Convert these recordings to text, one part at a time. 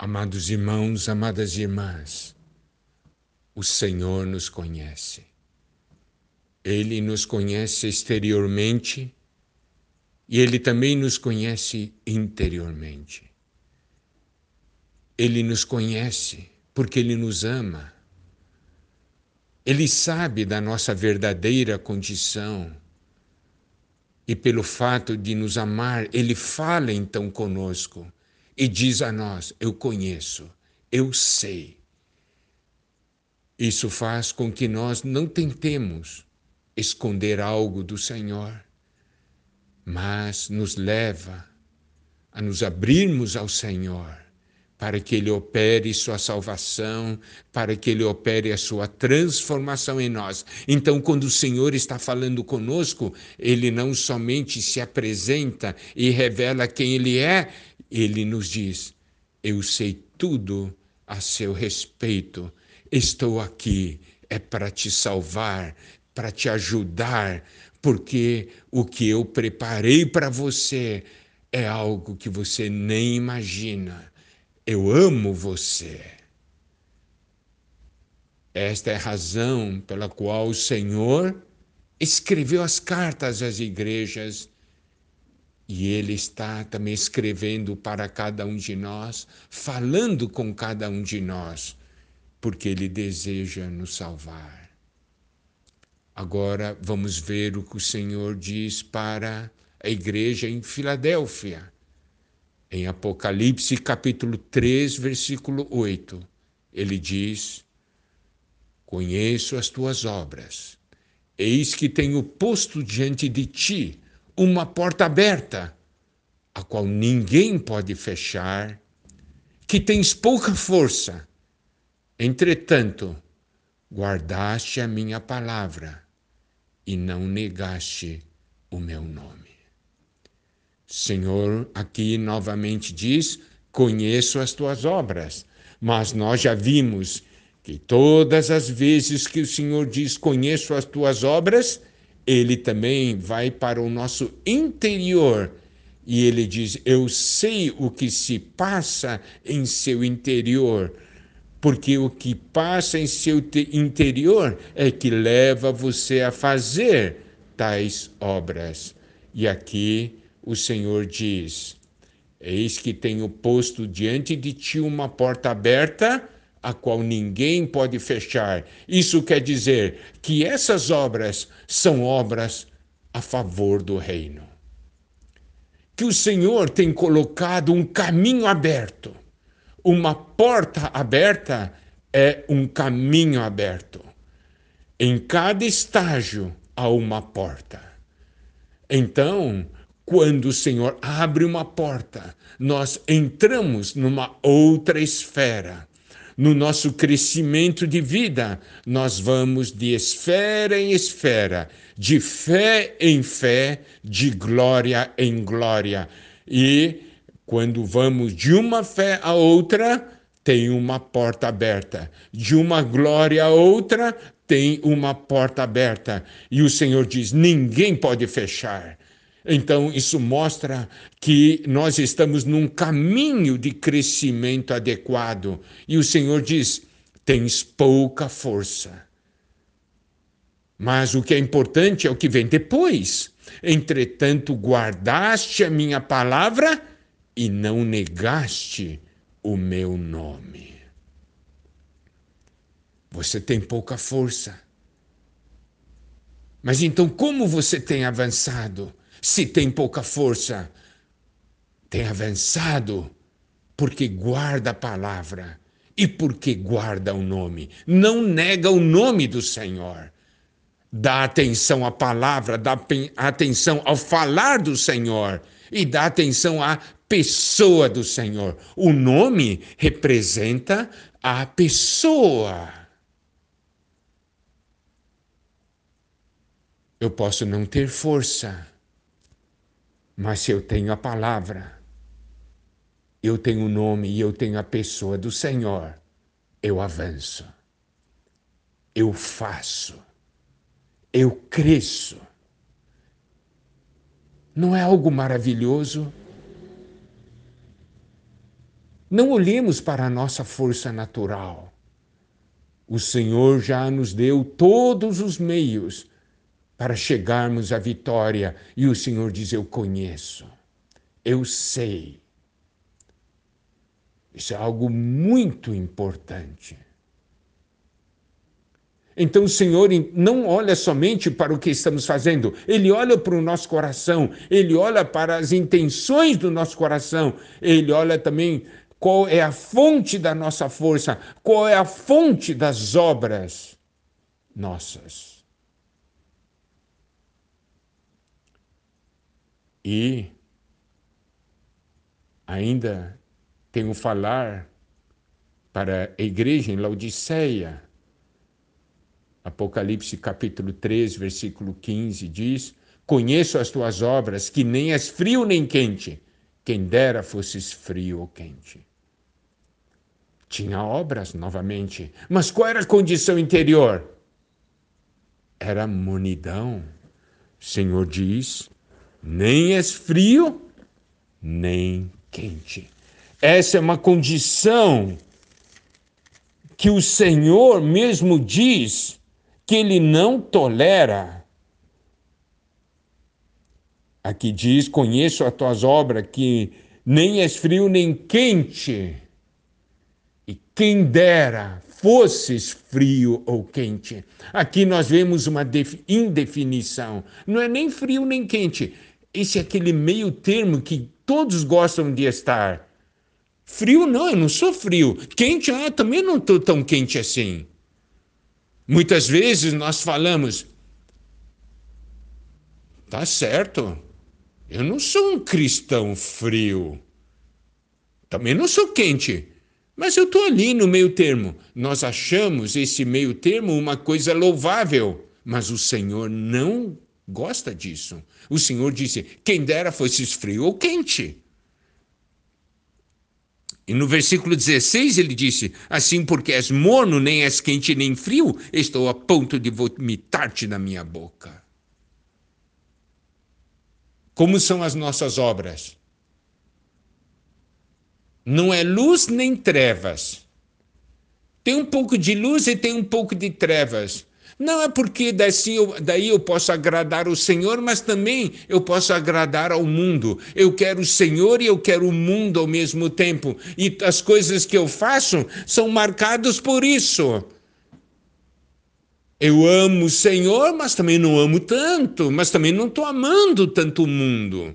Amados irmãos, amadas irmãs, o Senhor nos conhece. Ele nos conhece exteriormente e ele também nos conhece interiormente. Ele nos conhece porque ele nos ama. Ele sabe da nossa verdadeira condição. E pelo fato de nos amar, ele fala então conosco e diz a nós: Eu conheço, eu sei. Isso faz com que nós não tentemos esconder algo do Senhor, mas nos leva a nos abrirmos ao Senhor para que Ele opere sua salvação, para que Ele opere a sua transformação em nós. Então, quando o Senhor está falando conosco, Ele não somente se apresenta e revela quem Ele é, Ele nos diz: Eu sei tudo a seu respeito, estou aqui, é para te salvar, para te ajudar, porque o que eu preparei para você é algo que você nem imagina eu amo você. Esta é a razão pela qual o Senhor escreveu as cartas às igrejas e Ele está também escrevendo para cada um de nós, falando com cada um de nós, porque Ele deseja nos salvar. Agora vamos ver o que o Senhor diz para a igreja em Filadélfia. Em Apocalipse capítulo 3, versículo 8, ele diz: Conheço as tuas obras, eis que tenho posto diante de ti uma porta aberta, a qual ninguém pode fechar, que tens pouca força. Entretanto, guardaste a minha palavra e não negaste o meu nome. Senhor aqui novamente diz: Conheço as tuas obras. Mas nós já vimos que todas as vezes que o Senhor diz: Conheço as tuas obras, ele também vai para o nosso interior e ele diz: Eu sei o que se passa em seu interior. Porque o que passa em seu interior é que leva você a fazer tais obras. E aqui o Senhor diz: Eis que tenho posto diante de ti uma porta aberta, a qual ninguém pode fechar. Isso quer dizer que essas obras são obras a favor do reino. Que o Senhor tem colocado um caminho aberto. Uma porta aberta é um caminho aberto. Em cada estágio há uma porta. Então, quando o Senhor abre uma porta, nós entramos numa outra esfera. No nosso crescimento de vida, nós vamos de esfera em esfera, de fé em fé, de glória em glória. E quando vamos de uma fé a outra, tem uma porta aberta. De uma glória a outra, tem uma porta aberta. E o Senhor diz: ninguém pode fechar. Então, isso mostra que nós estamos num caminho de crescimento adequado. E o Senhor diz: tens pouca força. Mas o que é importante é o que vem depois. Entretanto, guardaste a minha palavra e não negaste o meu nome. Você tem pouca força. Mas então, como você tem avançado? Se tem pouca força, tem avançado, porque guarda a palavra e porque guarda o nome. Não nega o nome do Senhor. Dá atenção à palavra, dá atenção ao falar do Senhor e dá atenção à pessoa do Senhor. O nome representa a pessoa. Eu posso não ter força, mas se eu tenho a palavra, eu tenho o nome e eu tenho a pessoa do Senhor, eu avanço, eu faço, eu cresço. Não é algo maravilhoso? Não olhemos para a nossa força natural. O Senhor já nos deu todos os meios para chegarmos à vitória. E o Senhor diz: Eu conheço, eu sei. Isso é algo muito importante. Então o Senhor não olha somente para o que estamos fazendo, ele olha para o nosso coração, ele olha para as intenções do nosso coração, ele olha também qual é a fonte da nossa força, qual é a fonte das obras nossas. E ainda tenho falar para a igreja em Laodiceia Apocalipse capítulo 3, versículo 15 diz: Conheço as tuas obras, que nem és frio nem quente. Quem dera fosses frio ou quente. Tinha obras novamente, mas qual era a condição interior? Era monidão. O Senhor diz: nem és frio, nem quente. Essa é uma condição que o Senhor mesmo diz que ele não tolera. Aqui diz: Conheço as tuas obras, que nem és frio nem quente. E quem dera fosses frio ou quente. Aqui nós vemos uma indefinição. Não é nem frio nem quente. Esse é aquele meio termo que todos gostam de estar. Frio não, eu não sou frio. Quente, ah, também não estou tão quente assim. Muitas vezes nós falamos, tá certo, eu não sou um cristão frio, também não sou quente, mas eu estou ali no meio termo. Nós achamos esse meio termo uma coisa louvável, mas o Senhor não gosta disso. O Senhor disse: quem dera fosse frio ou quente. E no versículo 16 ele disse: Assim, porque és morno, nem és quente nem frio, estou a ponto de vomitar-te na minha boca. Como são as nossas obras? Não é luz nem trevas. Tem um pouco de luz e tem um pouco de trevas. Não é porque daí eu, posso agradar o Senhor, mas também eu posso agradar ao mundo. Eu quero o Senhor e eu quero o mundo ao mesmo tempo. E as coisas que eu faço são marcadas por isso. Eu amo o Senhor, mas também não amo tanto, mas também não estou amando tanto o mundo.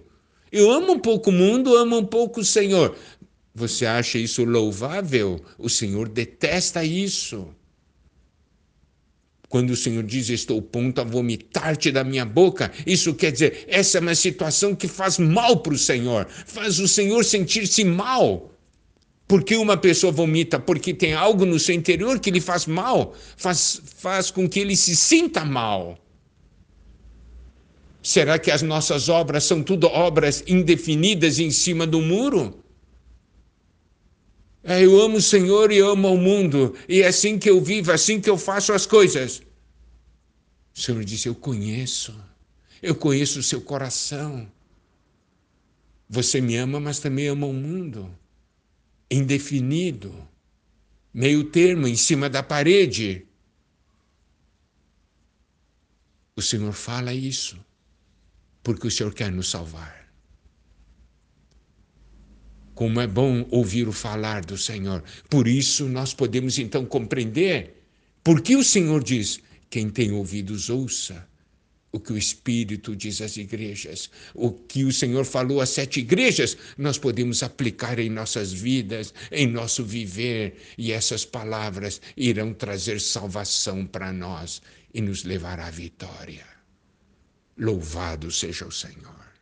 Eu amo um pouco o mundo, amo um pouco o Senhor. Você acha isso louvável? O Senhor detesta isso. Quando o Senhor diz, estou ponto a vomitar-te da minha boca, isso quer dizer, essa é uma situação que faz mal para o Senhor, faz o Senhor sentir-se mal. Porque uma pessoa vomita? Porque tem algo no seu interior que lhe faz mal, faz, faz com que ele se sinta mal. Será que as nossas obras são tudo obras indefinidas em cima do muro? É, eu amo o Senhor e amo o mundo, e é assim que eu vivo, é assim que eu faço as coisas. O Senhor disse: Eu conheço, eu conheço o seu coração. Você me ama, mas também ama o mundo. Indefinido, meio termo, em cima da parede. O Senhor fala isso, porque o Senhor quer nos salvar. Como é bom ouvir o falar do Senhor. Por isso nós podemos então compreender por que o Senhor diz: quem tem ouvidos, ouça o que o Espírito diz às igrejas. O que o Senhor falou às sete igrejas, nós podemos aplicar em nossas vidas, em nosso viver, e essas palavras irão trazer salvação para nós e nos levar à vitória. Louvado seja o Senhor.